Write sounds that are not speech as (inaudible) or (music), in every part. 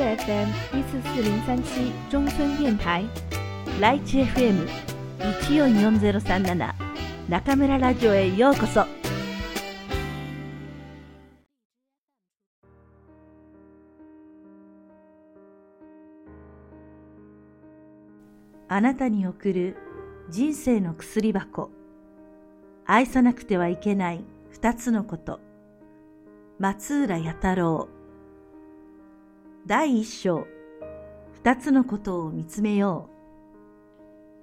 FM 一四四零三七中村電台ライチ FM 一四四ゼロ三七中村ラジオへようこそ。あなたに送る人生の薬箱。愛さなくてはいけない二つのこと。松浦弥太郎。第一章。二つのことを見つめよ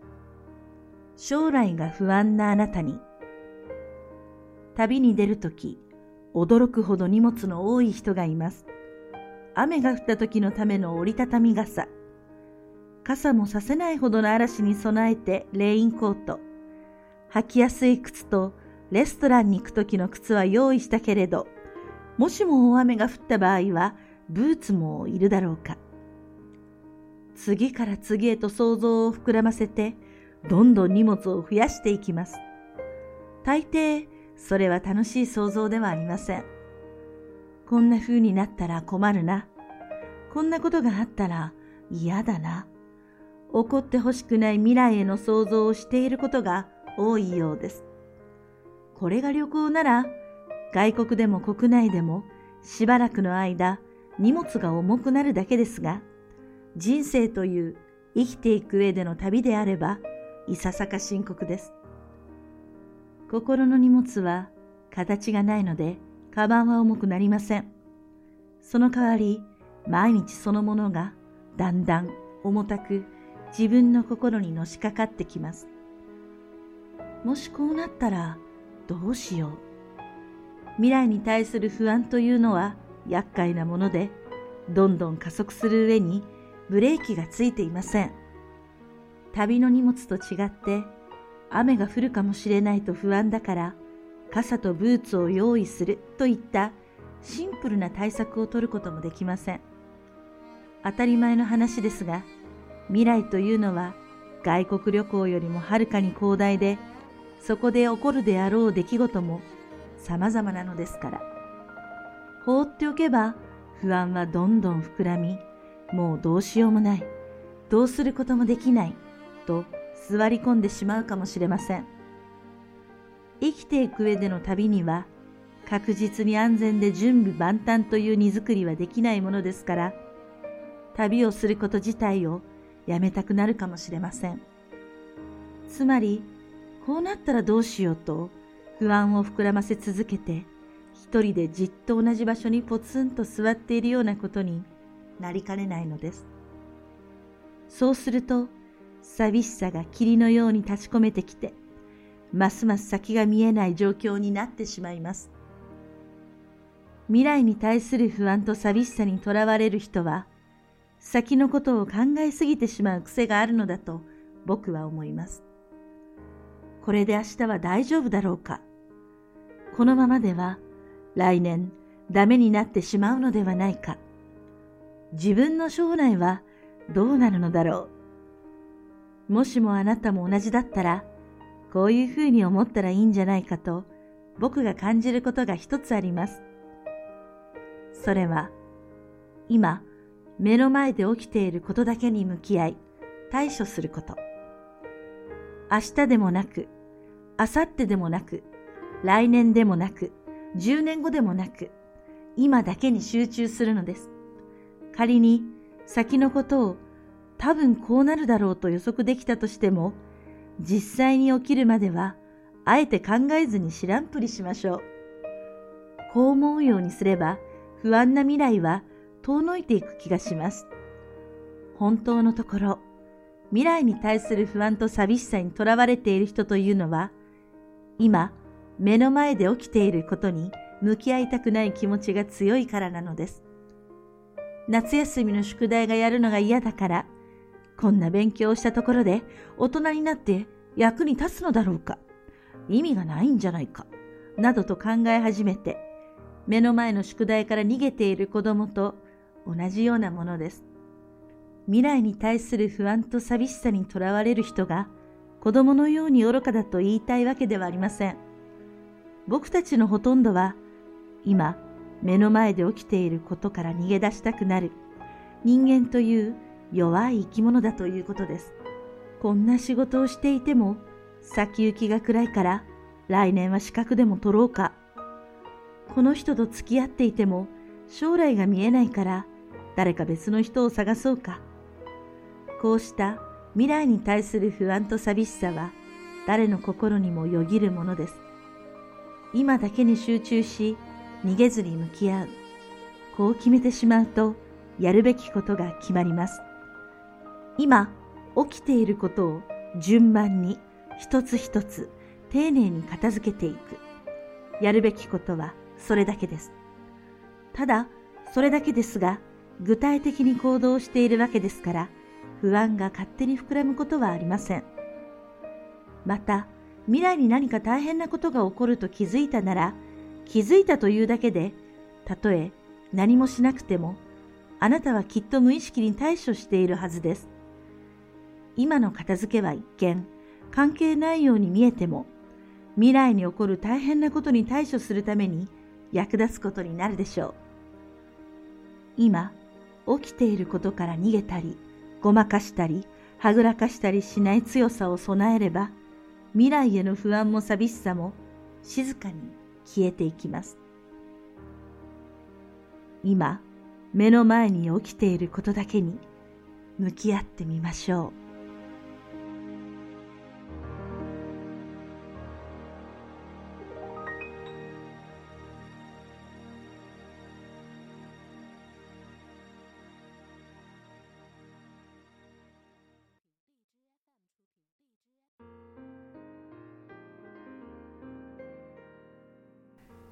う。将来が不安なあなたに。旅に出るとき、驚くほど荷物の多い人がいます。雨が降った時のための折りたたみ傘。傘もさせないほどの嵐に備えてレインコート。履きやすい靴とレストランに行く時の靴は用意したけれど、もしも大雨が降った場合はブーツもいるだろうか。次から次へと想像を膨らませて、どんどん荷物を増やしていきます。大抵、それは楽しい想像ではありません。こんな風になったら困るな。こんなことがあったら嫌だな。起こってほしくない未来への想像をしていることが多いようです。これが旅行なら、外国でも国内でもしばらくの間荷物が重くなるだけですが、人生という生きていく上での旅であれば、いささか深刻です。心の荷物は形がないので、カバンは重くなりません。その代わり、毎日そのものがだんだん重たく自分の心にのしかかってきます。もしこうなったらどうしよう。未来に対する不安というのは厄介なもので、どんどん加速する上にブレーキがついていません。旅の荷物と違って雨が降るかもしれないと不安だから傘とブーツを用意するといったシンプルな対策を取ることもできません。当たり前の話ですが、未来というのは外国旅行よりもはるかに広大で、そこで起こるであろう出来事も様々なのですから。放っておけば不安はどんどん膨らみ、もうどうしようもない、どうすることもできない、と座り込んでしまうかもしれません。生きていく上での旅には、確実に安全で準備万端という荷造りはできないものですから、旅をすること自体をやめたくなるかもしれません。つまり、こうなったらどうしようと不安を膨らませ続けて、一人でじっと同じ場所にポツンと座っているようなことになりかねないのです。そうすると、寂しさが霧のように立ち込めてきて、ますます先が見えない状況になってしまいます。未来に対する不安と寂しさにとらわれる人は、先のことを考えすぎてしまう癖があるのだと僕は思います。これで明日は大丈夫だろうかこのままでは来年ダメになってしまうのではないか自分の将来はどうなるのだろうもしもあなたも同じだったらこういうふうに思ったらいいんじゃないかと僕が感じることが一つあります。それは今目の前で起きていることだけに向き合い、対処すること。明日でもなく、明後日でもなく、来年でもなく、10年後でもなく、今だけに集中するのです。仮に先のことを多分こうなるだろうと予測できたとしても、実際に起きるまでは、あえて考えずに知らんぷりしましょう。こう思うようにすれば、不安な未来は遠のいていく気がします。本当のところ、未来に対する不安と寂しさにとらわれている人というのは、今、目の前で起きていることに向き合いたくない気持ちが強いからなのです。夏休みの宿題がやるのが嫌だから、こんな勉強をしたところで大人になって役に立つのだろうか、意味がないんじゃないか、などと考え始めて、目の前の宿題から逃げている子供と同じようなものです。未来に対する不安と寂しさにとらわれる人が子供のように愚かだと言いたいわけではありません。僕たちのほとんどは今目の前で起きていることから逃げ出したくなる人間という弱い生き物だということです。こんな仕事をしていても先行きが暗いから来年は資格でも取ろうか。この人と付き合っていても将来が見えないから誰か別の人を探そうか。こうした未来に対する不安と寂しさは誰の心にもよぎるものです。今だけに集中し逃げずに向き合う。こう決めてしまうとやるべきことが決まります。今起きていることを順番に一つ一つ丁寧に片付けていく。やるべきことはそれだけです。ただ、それだけですが、具体的に行動しているわけですから、不安が勝手に膨らむことはありません。また、未来に何か大変なことが起こると気づいたなら、気づいたというだけで、たとえ何もしなくても、あなたはきっと無意識に対処しているはずです。今の片付けは一見、関係ないように見えても、未来に起こる大変なことに対処するために役立つことになるでしょう。今、起きていることから逃げたり、ごまかしたり、はぐらかしたりしない強さを備えれば、未来への不安も寂しさも静かに消えていきます。今、目の前に起きていることだけに向き合ってみましょう。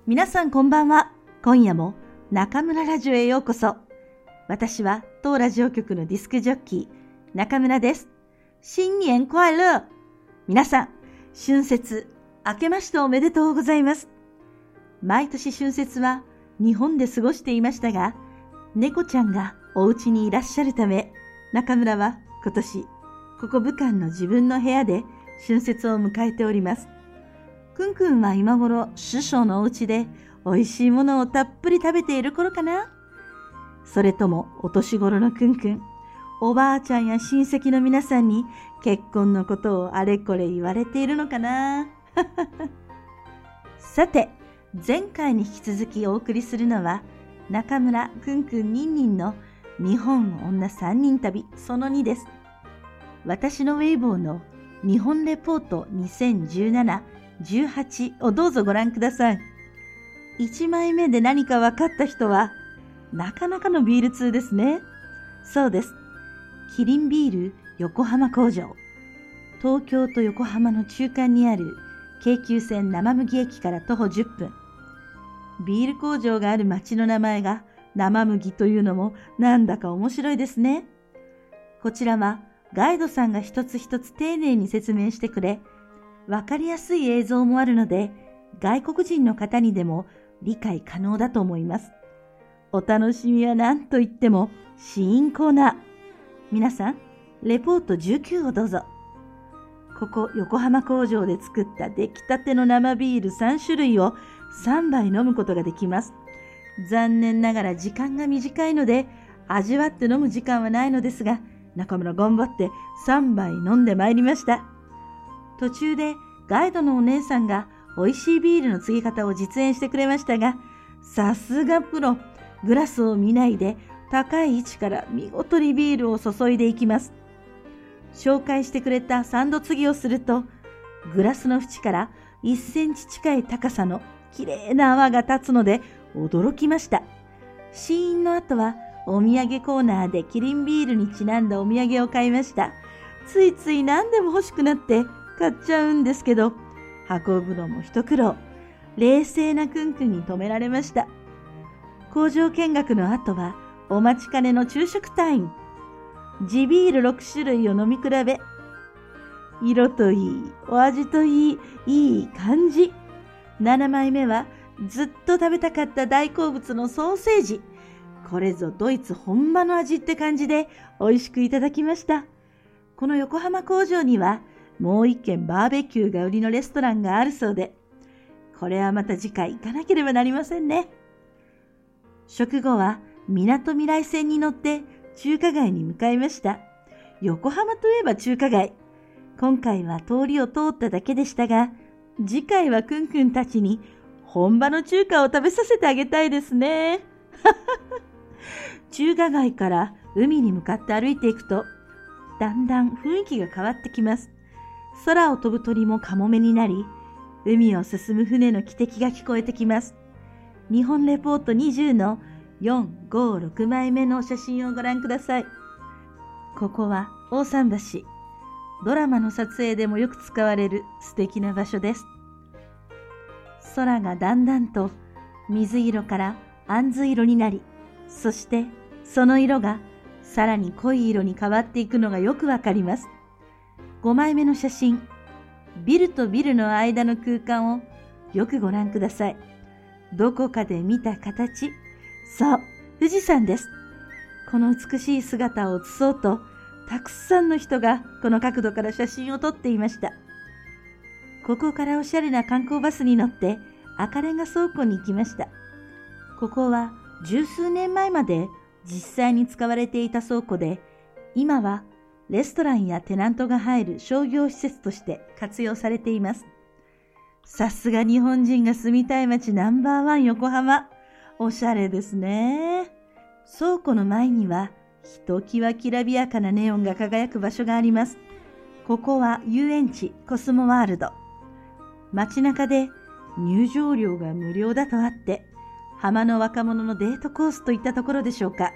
皆さんこんばんは。今夜も中村ラジオへようこそ。私は当ラジオ局のディスクジョッキー、中村です。新年快乐皆さん、春節、明けましておめでとうございます。毎年春節は日本で過ごしていましたが、猫ちゃんがお家にいらっしゃるため、中村は今年、ここ武漢の自分の部屋で春節を迎えております。くんくんは今頃師匠のお家で美味しいものをたっぷり食べている頃かなそれともお年頃のくんくん、おばあちゃんや親戚の皆さんに結婚のことをあれこれ言われているのかな (laughs) さて、前回に引き続きお送りするのは中村くんくんにんにんの日本女3人旅その2です。私のウェイボーの日本レポート2017 18をどうぞご覧ください。1枚目で何か分かった人は、なかなかのビール通ですね。そうです。キリンビール横浜工場。東京と横浜の中間にある京急線生麦駅から徒歩10分。ビール工場がある町の名前が生麦というのもなんだか面白いですね。こちらはガイドさんが一つ一つ丁寧に説明してくれ、わかりやすい映像もあるので、外国人の方にでも理解可能だと思います。お楽しみは何と言っても、試飲コーナー。皆さん、レポート19をどうぞ。ここ横浜工場で作った出来たての生ビール3種類を3杯飲むことができます。残念ながら時間が短いので、味わって飲む時間はないのですが、中村頑張って3杯飲んでまいりました。途中でガイドのお姉さんが美味しいビールの継ぎ方を実演してくれましたが、さすがプロ、グラスを見ないで高い位置から見事にビールを注いでいきます。紹介してくれたサンド継ぎをすると、グラスの縁から1センチ近い高さの綺麗な泡が立つので驚きました。試飲の後はお土産コーナーでキリンビールにちなんだお土産を買いました。ついつい何でも欲しくなって買っちゃうんですけど、運ぶのも一苦労。冷静なくんくんに止められました。工場見学の後は、お待ちかねの昼食タイム。地ビール6種類を飲み比べ。色といい、お味といい、いい感じ。7枚目は、ずっと食べたかった大好物のソーセージ。これぞドイツ本場の味って感じで美味しくいただきました。この横浜工場にはもう一軒バーベキューが売りのレストランがあるそうで、これはまた次回行かなければなりませんね。食後は港未来線に乗って中華街に向かいました。横浜といえば中華街。今回は通りを通っただけでしたが、次回はくんくんたちに本場の中華を食べさせてあげたいですね。(laughs) 中華街から海に向かって歩いていくと、だんだん雰囲気が変わってきます。空を飛ぶ鳥もカモメになり、海を進む船の汽笛が聞こえてきます。日本レポート20の4、5、6枚目の写真をご覧ください。ここは大桟橋。ドラマの撮影でもよく使われる素敵な場所です。空がだんだんと水色から杏色色になり、そしてその色がさらに濃い色に変わっていくのがよくわかります。5枚目の写真、ビルとビルの間の空間をよくご覧ください。どこかで見た形、そう、富士山です。この美しい姿を写そうと、たくさんの人がこの角度から写真を撮っていました。ここからおしゃれな観光バスに乗って赤レンガ倉庫に行きました。ここは十数年前まで実際に使われていた倉庫で、今はレストランやテナントが入る商業施設として活用されています。さすが日本人が住みたい街ナンバーワン横浜。おしゃれですね。倉庫の前にはひときわきらびやかなネオンが輝く場所があります。ここは遊園地コスモワールド。街中で入場料が無料だとあって、浜の若者のデートコースといったところでしょうか。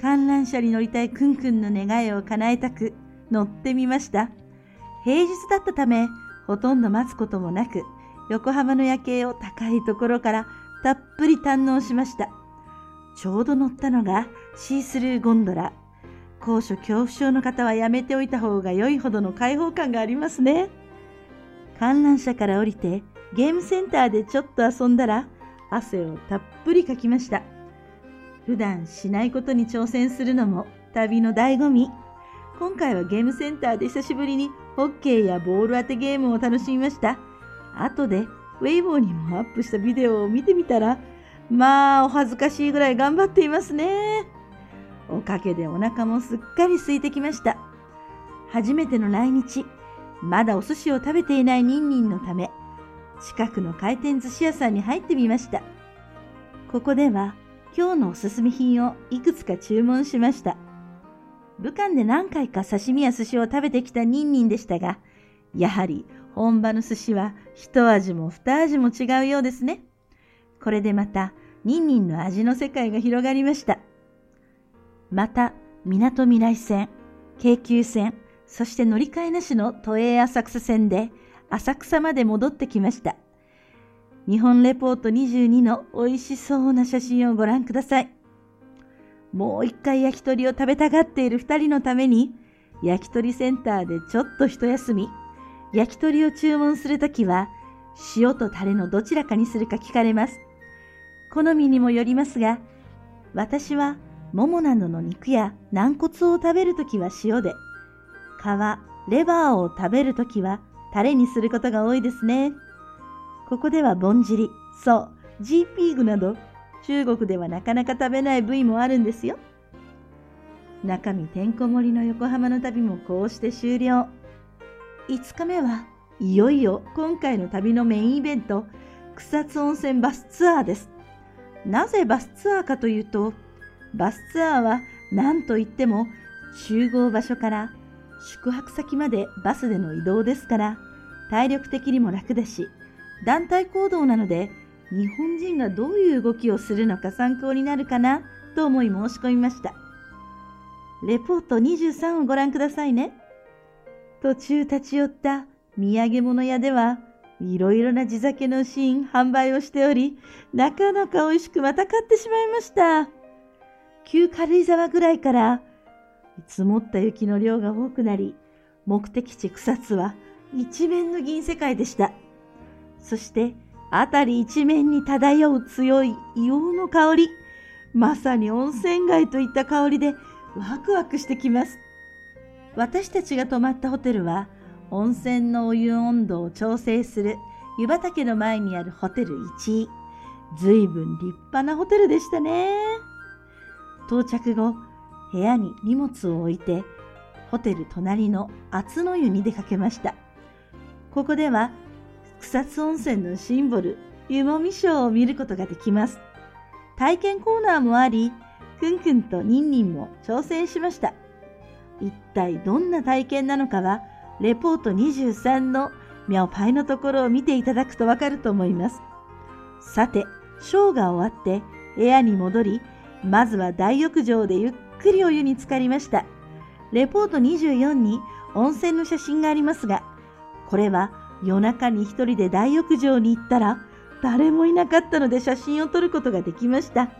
観覧車に乗りたいくんくんの願いを叶えたく乗ってみました。平日だったため、ほとんど待つこともなく、横浜の夜景を高いところからたっぷり堪能しました。ちょうど乗ったのがシースルーゴンドラ。高所恐怖症の方はやめておいた方が良いほどの開放感がありますね。観覧車から降りてゲームセンターでちょっと遊んだら汗をたっぷりかきました。普段しないことに挑戦するのも旅の醍醐味。今回はゲームセンターで久しぶりにホッケーやボール当てゲームを楽しみました。後でウェイボーにもアップしたビデオを見てみたらまあ、お恥ずかしいぐらい頑張っていますね。おかげでお腹もすっかり空いてきました。初めての来日、まだお寿司を食べていないニンニンのため、近くの回転寿司屋さんに入ってみました。ここでは今日のおすすめ品をいくつか注文しました。武漢で何回か刺身や寿司を食べてきたニンニンでしたが、やはり本場の寿司は一味も二味も違うようですね。これでまたニンニンの味の世界が広がりました。また、港未来線、京急線、そして乗り換えなしの都営浅草線で浅草まで戻ってきました。日本レポート22の美味しそうな写真をご覧ください。もう一回焼き鳥を食べたがっている二人のために、焼き鳥センターでちょっと一休み、焼き鳥を注文するときは、塩とタレのどちらかにするか聞かれます。好みにもよりますが、私はももなどの肉や軟骨を食べるときは塩で、皮、レバーを食べるときはタレにすることが多いですね。ここではぼんじり、そう、ジーピーグなど中国ではなかなか食べない部位もあるんですよ。中身てんこ盛りの横浜の旅もこうして終了。5日目はいよいよ今回の旅のメインイベント、草津温泉バスツアーです。なぜバスツアーかというと、バスツアーは何といっても集合場所から宿泊先までバスでの移動ですから体力的にも楽だし、団体行動なので日本人がどういう動きをするのか参考になるかなと思い申し込みました。レポート23をご覧くださいね。途中立ち寄った土産物屋ではいろいろな地酒のシーン販売をしており、なかなか美味しくまた買ってしまいました。旧軽井沢ぐらいから積もった雪の量が多くなり、目的地草津は一面の銀世界でした。そして辺り一面に漂う強い硫黄の香り、まさに温泉街といった香りでワクワクしてきます。私たちが泊まったホテルは温泉のお湯温度を調整する湯畑の前にあるホテル1位。ずいぶん立派なホテルでしたね。到着後、部屋に荷物を置いて、ホテル隣の厚の湯に出かけました。ここでは草津温泉のシンボル、湯もみショーを見ることができます。体験コーナーもあり、くんくんとニンニンも挑戦しました。一体どんな体験なのかは、レポート23のミャオパイのところを見ていただくとわかると思います。さて、ショーが終わって部屋に戻り、まずは大浴場でゆっくりお湯に浸かりました。レポート24に温泉の写真がありますが、これは夜中に一人で大浴場に行ったら誰もいなかったので写真を撮ることができました。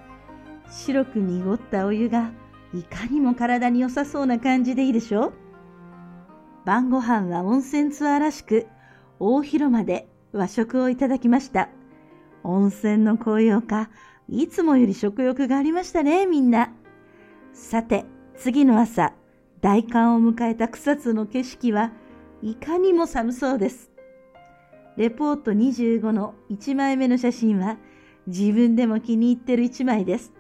白く濁ったお湯がいかにも体に良さそうな感じでいいでしょう？晩ご飯は温泉ツアーらしく大広間で和食をいただきました。温泉の紅葉か、いつもより食欲がありましたね、みんな。さて、次の朝、大寒を迎えた草津の景色はいかにも寒そうです。レポート25の1枚目の写真は自分でも気に入ってる1枚です。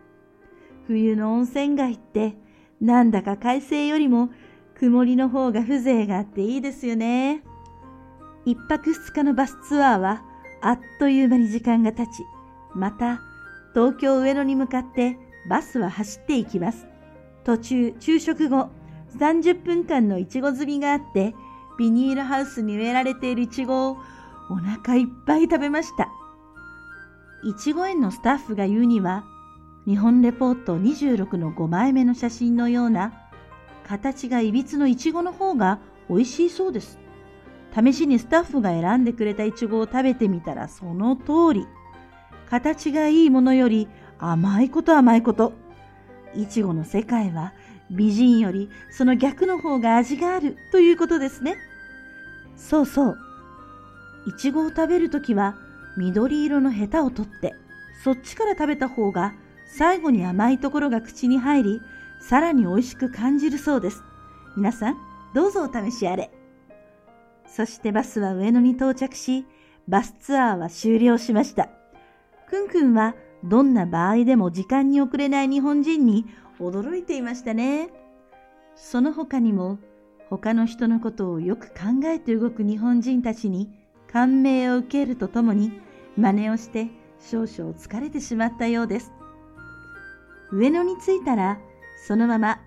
冬の温泉街ってなんだか快晴よりも曇りの方が風情があっていいですよね。一泊二日のバスツアーはあっという間に時間が経ち、また東京上野に向かってバスは走っていきます。途中、昼食後、30分間のいちご摘みがあって、ビニールハウスに植えられているいちごをお腹いっぱい食べました。いちご園のスタッフが言うには、日本レポート26の5枚目の写真のような、形がいびつのいちごの方が美味しいそうです。試しにスタッフが選んでくれたいちごを食べてみたらその通り。形がいいものより甘いこと甘いこと。いちごの世界は美人よりその逆の方が味があるということですね。そうそう。いちごを食べるときは緑色のヘタを取ってそっちから食べた方が最後に甘いところが口に入りさらに美味しく感じるそうです。皆さんどうぞお試しあれ。そしてバスは上野に到着しバスツアーは終了しました。くんくんはどんな場合でも時間に遅れない日本人に驚いていましたね。その他にも他の人のことをよく考えて動く日本人たちに感銘を受けるとともに真似をして少々疲れてしまったようです。上野に着いたらそのまま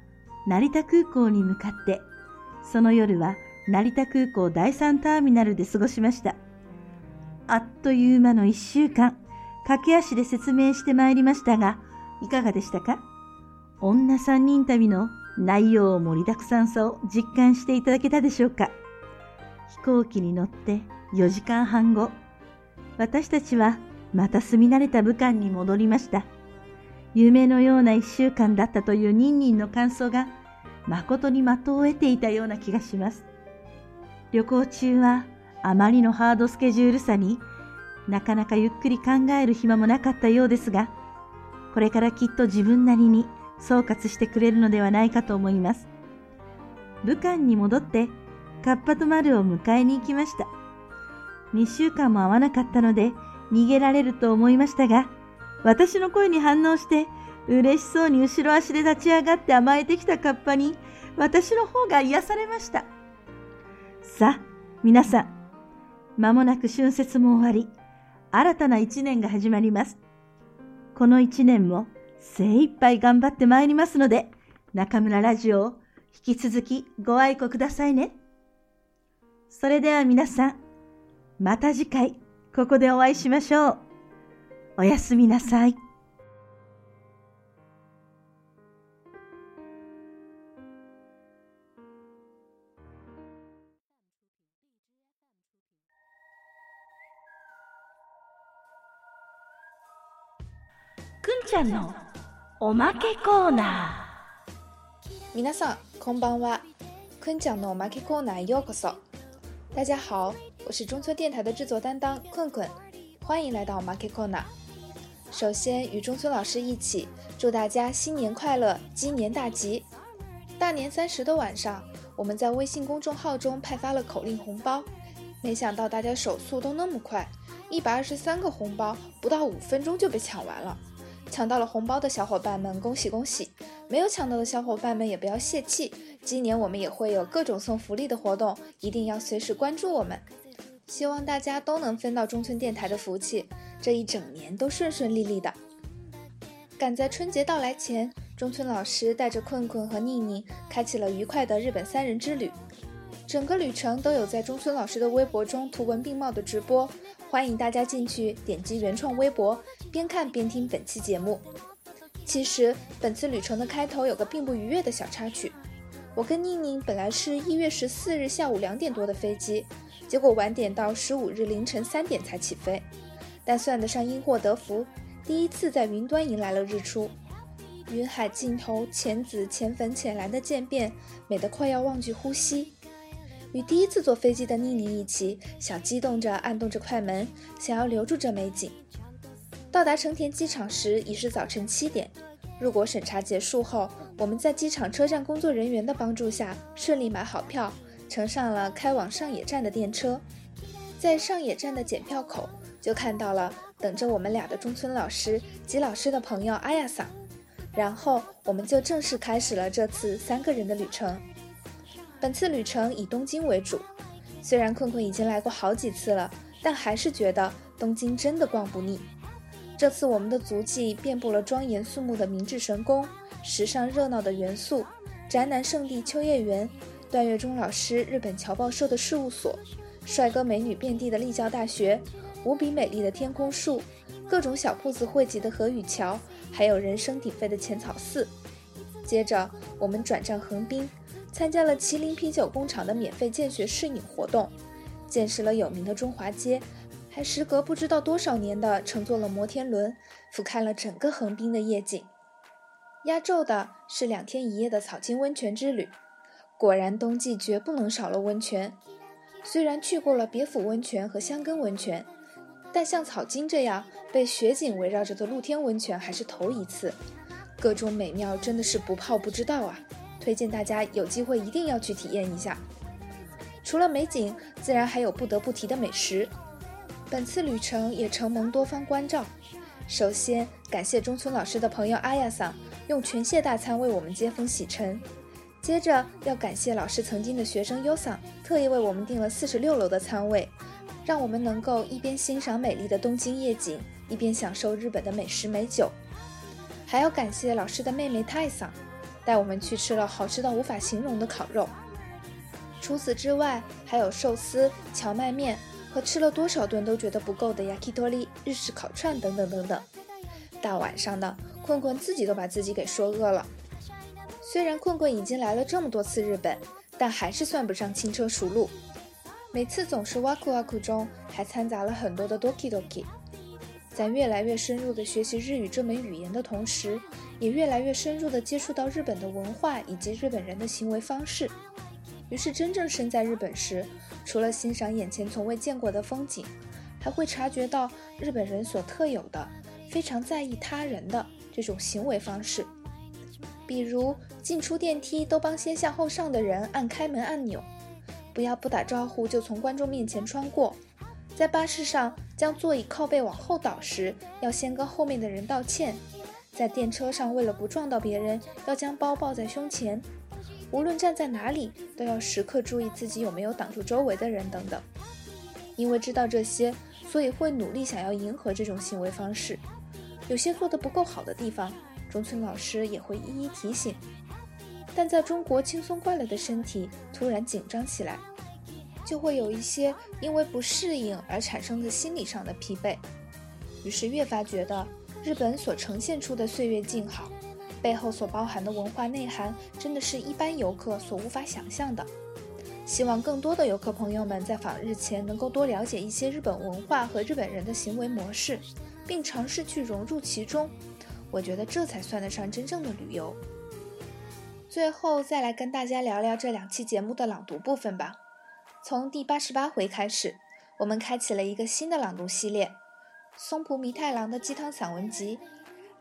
成田空港に向かってその夜は成田空港第三ターミナルで過ごしました。あっという間の一週間、駆け足で説明してまいりましたが、いかがでしたか？女三人旅の内容盛りだくさんさを実感していただけたでしょうか？飛行機に乗って4時間半後、私たちはまた住み慣れた武漢に戻りました。夢のような一週間だったというニンニンの感想が誠に的を得ていたような気がします。旅行中はあまりのハードスケジュールさになかなかゆっくり考える暇もなかったようですが、これからきっと自分なりに総括してくれるのではないかと思います。武漢に戻ってカッパと丸を迎えに行きました。2週間も会わなかったので逃げられると思いましたが、私の声に反応して嬉しそうに後ろ足で立ち上がって甘えてきたカッパに私の方が癒されました。さあ、皆さん、まもなく春節も終わり、新たな一年が始まります。この一年も精一杯頑張ってまいりますので、中村ラジオを引き続きご愛顧くださいね。それでは皆さん、また次回、ここでお会いしましょう。おやすみなさい。くんちゃんのおまけコーナー皆さんこんばんはくんちゃんのおまけコーナーようこそ大家好我是中村电台的制作担当困困欢迎来到 Market Corner 首先与中村老师一起祝大家新年快乐鸡年大吉大年三十的晚上我们在微信公众号中派发了口令红包没想到大家手速都那么快一百二十三个红包不到五分钟就被抢完了抢到了红包的小伙伴们，恭喜恭喜！没有抢到的小伙伴们也不要泄气，今年我们也会有各种送福利的活动，一定要随时关注我们。希望大家都能分到中村电台的福气，这一整年都顺顺利利的。赶在春节到来前，中村老师带着困困和宁宁开启了愉快的日本三人之旅。整个旅程都有在中村老师的微博中图文并茂的直播，欢迎大家进去点击原创微博，边看边听本期节目。其实本次旅程的开头有个并不愉悦的小插曲，我跟宁宁本来是一月十四日下午两点多的飞机，结果晚点到十五日凌晨三点才起飞，但算得上因祸得福，第一次在云端迎来了日出，云海尽头浅紫浅粉浅蓝的渐变，美得快要忘记呼吸。与第一次坐飞机的妮妮一起，小激动着按动着快门，想要留住这美景。到达成田机场时已是早晨七点。入国审查结束后，我们在机场车站工作人员的帮助下，顺利买好票，乘上了开往上野站的电车。在上野站的检票口，就看到了等着我们俩的中村老师及老师的朋友阿亚桑。然后，我们就正式开始了这次三个人的旅程。本次旅程以东京为主，虽然困困已经来过好几次了，但还是觉得东京真的逛不腻。这次我们的足迹遍布了庄严肃穆的明治神宫、时尚热闹的元素、宅男圣地秋叶原、段月忠老师日本侨报社的事务所、帅哥美女遍地的立教大学、无比美丽的天空树、各种小铺子汇集的河与桥，还有人声鼎沸的浅草寺。接着，我们转战横滨。参加了麒麟啤酒工厂的免费见学试饮活动，见识了有名的中华街，还时隔不知道多少年的乘坐了摩天轮，俯瞰了整个横滨的夜景。压轴的是两天一夜的草津温泉之旅，果然冬季绝不能少了温泉。虽然去过了别府温泉和箱根温泉，但像草津这样被雪景围绕着的露天温泉还是头一次，各种美妙真的是不泡不知道啊！推荐大家有机会一定要去体验一下。除了美景，自然还有不得不提的美食。本次旅程也承蒙多方关照。首先感谢中村老师的朋友阿亚桑用全蟹大餐为我们接风洗尘。接着要感谢老师曾经的学生优桑，特意为我们订了四十六楼的餐位，让我们能够一边欣赏美丽的东京夜景，一边享受日本的美食美酒。还要感谢老师的妹妹泰桑。带我们去吃了好吃到无法形容的烤肉，除此之外，还有寿司、荞麦面和吃了多少顿都觉得不够的 yakitori 日式烤串等等等等。大晚上的，困困自己都把自己给说饿了。虽然困困已经来了这么多次日本，但还是算不上轻车熟路。每次总是哇酷哇酷中，还掺杂了很多的 doki doki。在越来越深入的学习日语这门语言的同时，也越来越深入的接触到日本的文化以及日本人的行为方式。于是，真正身在日本时，除了欣赏眼前从未见过的风景，还会察觉到日本人所特有的非常在意他人的这种行为方式。比如，进出电梯都帮先下后上的人按开门按钮，不要不打招呼就从观众面前穿过。在巴士上将座椅靠背往后倒时，要先跟后面的人道歉；在电车上，为了不撞到别人，要将包抱在胸前。无论站在哪里，都要时刻注意自己有没有挡住周围的人等等。因为知道这些，所以会努力想要迎合这种行为方式。有些做得不够好的地方，中村老师也会一一提醒。但在中国轻松惯了的身体突然紧张起来。就会有一些因为不适应而产生的心理上的疲惫，于是越发觉得日本所呈现出的岁月静好，背后所包含的文化内涵，真的是一般游客所无法想象的。希望更多的游客朋友们在访日前能够多了解一些日本文化和日本人的行为模式，并尝试去融入其中。我觉得这才算得上真正的旅游。最后再来跟大家聊聊这两期节目的朗读部分吧。从第八十八回开始，我们开启了一个新的朗读系列——松浦弥太郎的鸡汤散文集。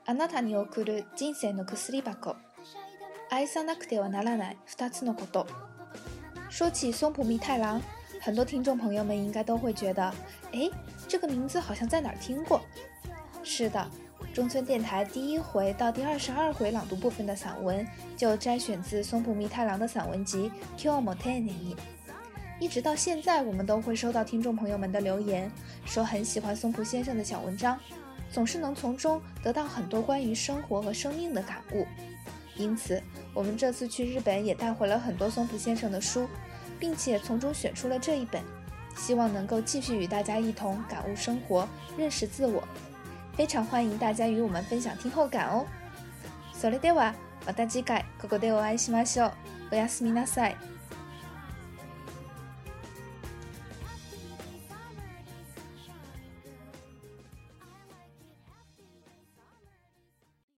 あなたに送る人生の薬箱。愛さなくてはならない二つのこと。说起松浦弥太郎，很多听众朋友们应该都会觉得，哎，这个名字好像在哪儿听过。是的， 中村电台第一回到第二十二回朗读部分的散文就摘选自松浦弥太郎的散文集《Kyo Motene》。一直到现在，我们都会收到听众朋友们的留言，说很喜欢松浦先生的小文章，总是能从中得到很多关于生活和生命的感悟。因此，我们这次去日本也带回了很多松浦先生的书，并且从中选出了这一本，希望能够继续与大家一同感悟生活，认识自我。非常欢迎大家与我们分享听后感哦。それではまた次回ここでお会いしましょう。おやす。みなさい。